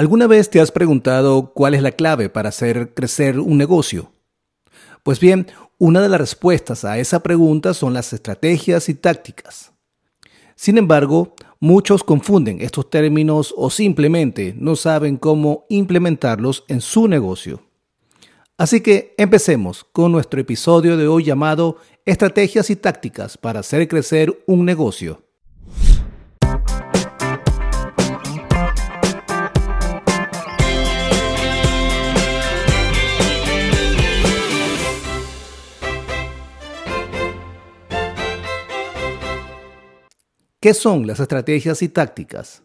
¿Alguna vez te has preguntado cuál es la clave para hacer crecer un negocio? Pues bien, una de las respuestas a esa pregunta son las estrategias y tácticas. Sin embargo, muchos confunden estos términos o simplemente no saben cómo implementarlos en su negocio. Así que empecemos con nuestro episodio de hoy llamado Estrategias y tácticas para hacer crecer un negocio. ¿Qué son las estrategias y tácticas?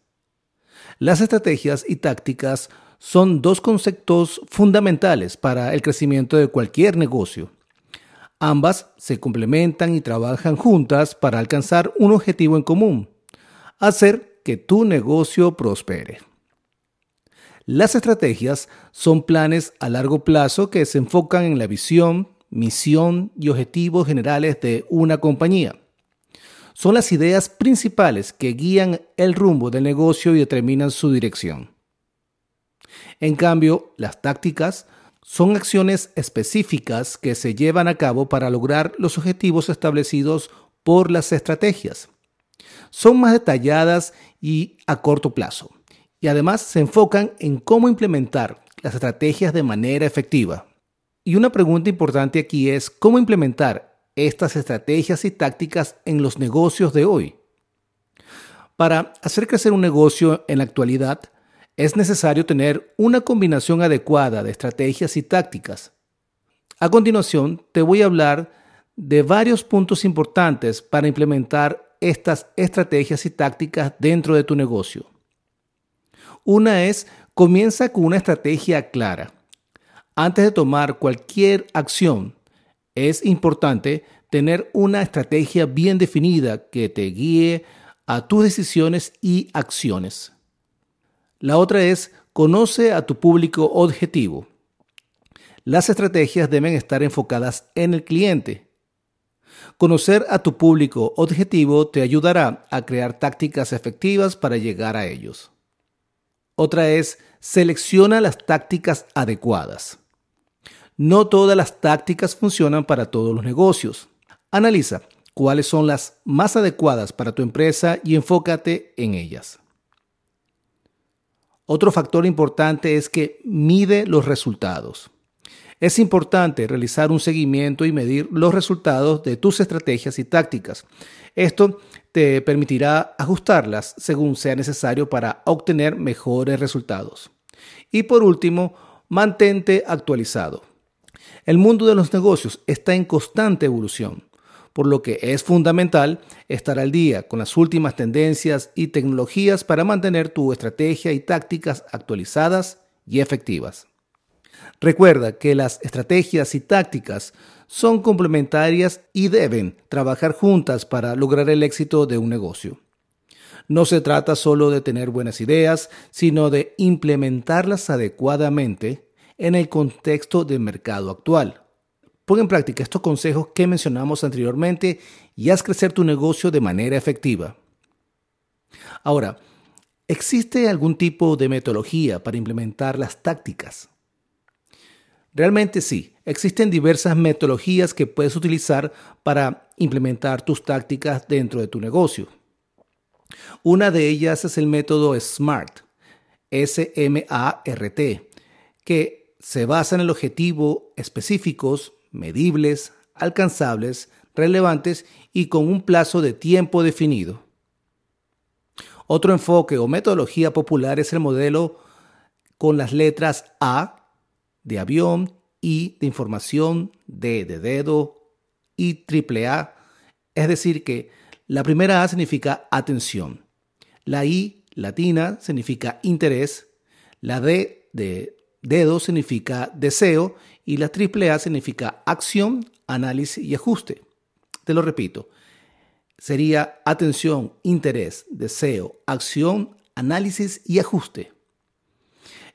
Las estrategias y tácticas son dos conceptos fundamentales para el crecimiento de cualquier negocio. Ambas se complementan y trabajan juntas para alcanzar un objetivo en común, hacer que tu negocio prospere. Las estrategias son planes a largo plazo que se enfocan en la visión, misión y objetivos generales de una compañía son las ideas principales que guían el rumbo del negocio y determinan su dirección. En cambio, las tácticas son acciones específicas que se llevan a cabo para lograr los objetivos establecidos por las estrategias. Son más detalladas y a corto plazo, y además se enfocan en cómo implementar las estrategias de manera efectiva. Y una pregunta importante aquí es cómo implementar estas estrategias y tácticas en los negocios de hoy. Para hacer crecer un negocio en la actualidad, es necesario tener una combinación adecuada de estrategias y tácticas. A continuación, te voy a hablar de varios puntos importantes para implementar estas estrategias y tácticas dentro de tu negocio. Una es, comienza con una estrategia clara. Antes de tomar cualquier acción, es importante tener una estrategia bien definida que te guíe a tus decisiones y acciones. La otra es conoce a tu público objetivo. Las estrategias deben estar enfocadas en el cliente. Conocer a tu público objetivo te ayudará a crear tácticas efectivas para llegar a ellos. Otra es selecciona las tácticas adecuadas. No todas las tácticas funcionan para todos los negocios. Analiza cuáles son las más adecuadas para tu empresa y enfócate en ellas. Otro factor importante es que mide los resultados. Es importante realizar un seguimiento y medir los resultados de tus estrategias y tácticas. Esto te permitirá ajustarlas según sea necesario para obtener mejores resultados. Y por último, mantente actualizado. El mundo de los negocios está en constante evolución, por lo que es fundamental estar al día con las últimas tendencias y tecnologías para mantener tu estrategia y tácticas actualizadas y efectivas. Recuerda que las estrategias y tácticas son complementarias y deben trabajar juntas para lograr el éxito de un negocio. No se trata solo de tener buenas ideas, sino de implementarlas adecuadamente en el contexto del mercado actual. Pon en práctica estos consejos que mencionamos anteriormente y haz crecer tu negocio de manera efectiva. Ahora, ¿existe algún tipo de metodología para implementar las tácticas? Realmente sí, existen diversas metodologías que puedes utilizar para implementar tus tácticas dentro de tu negocio. Una de ellas es el método SMART, S-M-A-R-T, que se basa en el objetivo específicos, medibles, alcanzables, relevantes y con un plazo de tiempo definido. Otro enfoque o metodología popular es el modelo con las letras A de avión, I de información, D de dedo y triple A. Es decir, que la primera A significa atención, la I latina significa interés, la D de Dedo significa deseo y la triple A significa acción, análisis y ajuste. Te lo repito. Sería atención, interés, deseo, acción, análisis y ajuste.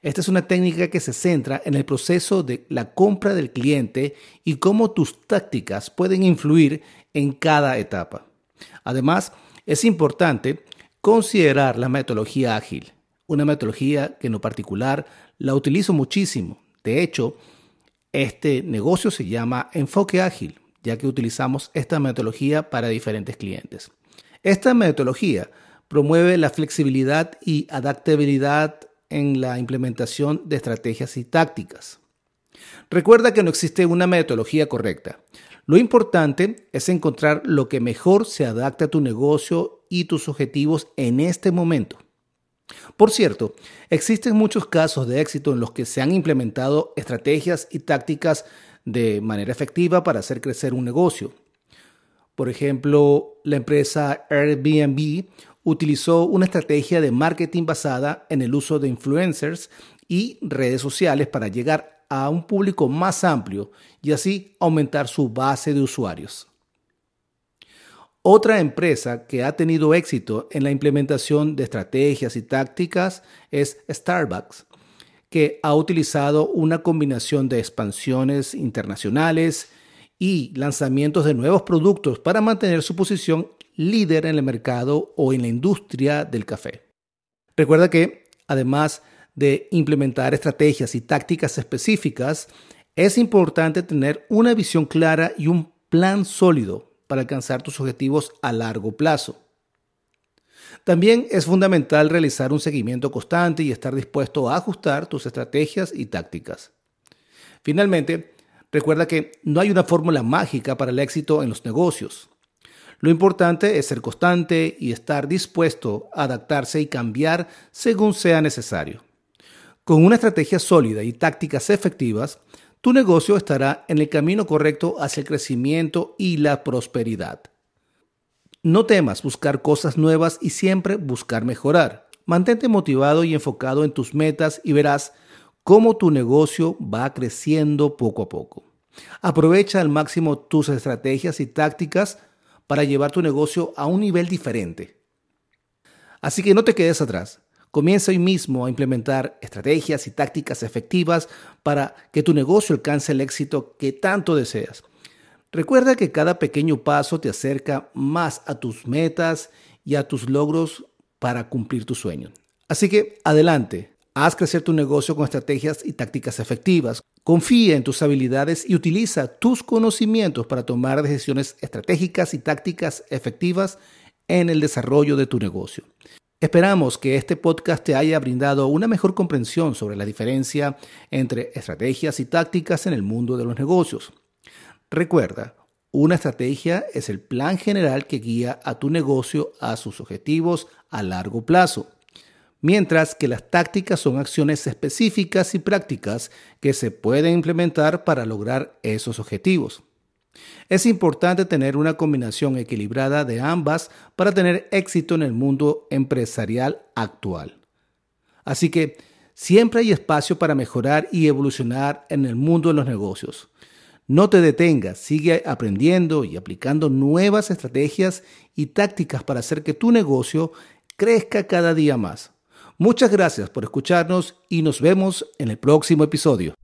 Esta es una técnica que se centra en el proceso de la compra del cliente y cómo tus tácticas pueden influir en cada etapa. Además, es importante considerar la metodología ágil una metodología que en lo particular la utilizo muchísimo. De hecho, este negocio se llama enfoque ágil, ya que utilizamos esta metodología para diferentes clientes. Esta metodología promueve la flexibilidad y adaptabilidad en la implementación de estrategias y tácticas. Recuerda que no existe una metodología correcta. Lo importante es encontrar lo que mejor se adapte a tu negocio y tus objetivos en este momento. Por cierto, existen muchos casos de éxito en los que se han implementado estrategias y tácticas de manera efectiva para hacer crecer un negocio. Por ejemplo, la empresa Airbnb utilizó una estrategia de marketing basada en el uso de influencers y redes sociales para llegar a un público más amplio y así aumentar su base de usuarios. Otra empresa que ha tenido éxito en la implementación de estrategias y tácticas es Starbucks, que ha utilizado una combinación de expansiones internacionales y lanzamientos de nuevos productos para mantener su posición líder en el mercado o en la industria del café. Recuerda que, además de implementar estrategias y tácticas específicas, es importante tener una visión clara y un plan sólido para alcanzar tus objetivos a largo plazo. También es fundamental realizar un seguimiento constante y estar dispuesto a ajustar tus estrategias y tácticas. Finalmente, recuerda que no hay una fórmula mágica para el éxito en los negocios. Lo importante es ser constante y estar dispuesto a adaptarse y cambiar según sea necesario. Con una estrategia sólida y tácticas efectivas, tu negocio estará en el camino correcto hacia el crecimiento y la prosperidad. No temas buscar cosas nuevas y siempre buscar mejorar. Mantente motivado y enfocado en tus metas y verás cómo tu negocio va creciendo poco a poco. Aprovecha al máximo tus estrategias y tácticas para llevar tu negocio a un nivel diferente. Así que no te quedes atrás. Comienza hoy mismo a implementar estrategias y tácticas efectivas para que tu negocio alcance el éxito que tanto deseas. Recuerda que cada pequeño paso te acerca más a tus metas y a tus logros para cumplir tus sueños. Así que adelante, haz crecer tu negocio con estrategias y tácticas efectivas. Confía en tus habilidades y utiliza tus conocimientos para tomar decisiones estratégicas y tácticas efectivas en el desarrollo de tu negocio. Esperamos que este podcast te haya brindado una mejor comprensión sobre la diferencia entre estrategias y tácticas en el mundo de los negocios. Recuerda, una estrategia es el plan general que guía a tu negocio a sus objetivos a largo plazo, mientras que las tácticas son acciones específicas y prácticas que se pueden implementar para lograr esos objetivos. Es importante tener una combinación equilibrada de ambas para tener éxito en el mundo empresarial actual. Así que siempre hay espacio para mejorar y evolucionar en el mundo de los negocios. No te detengas, sigue aprendiendo y aplicando nuevas estrategias y tácticas para hacer que tu negocio crezca cada día más. Muchas gracias por escucharnos y nos vemos en el próximo episodio.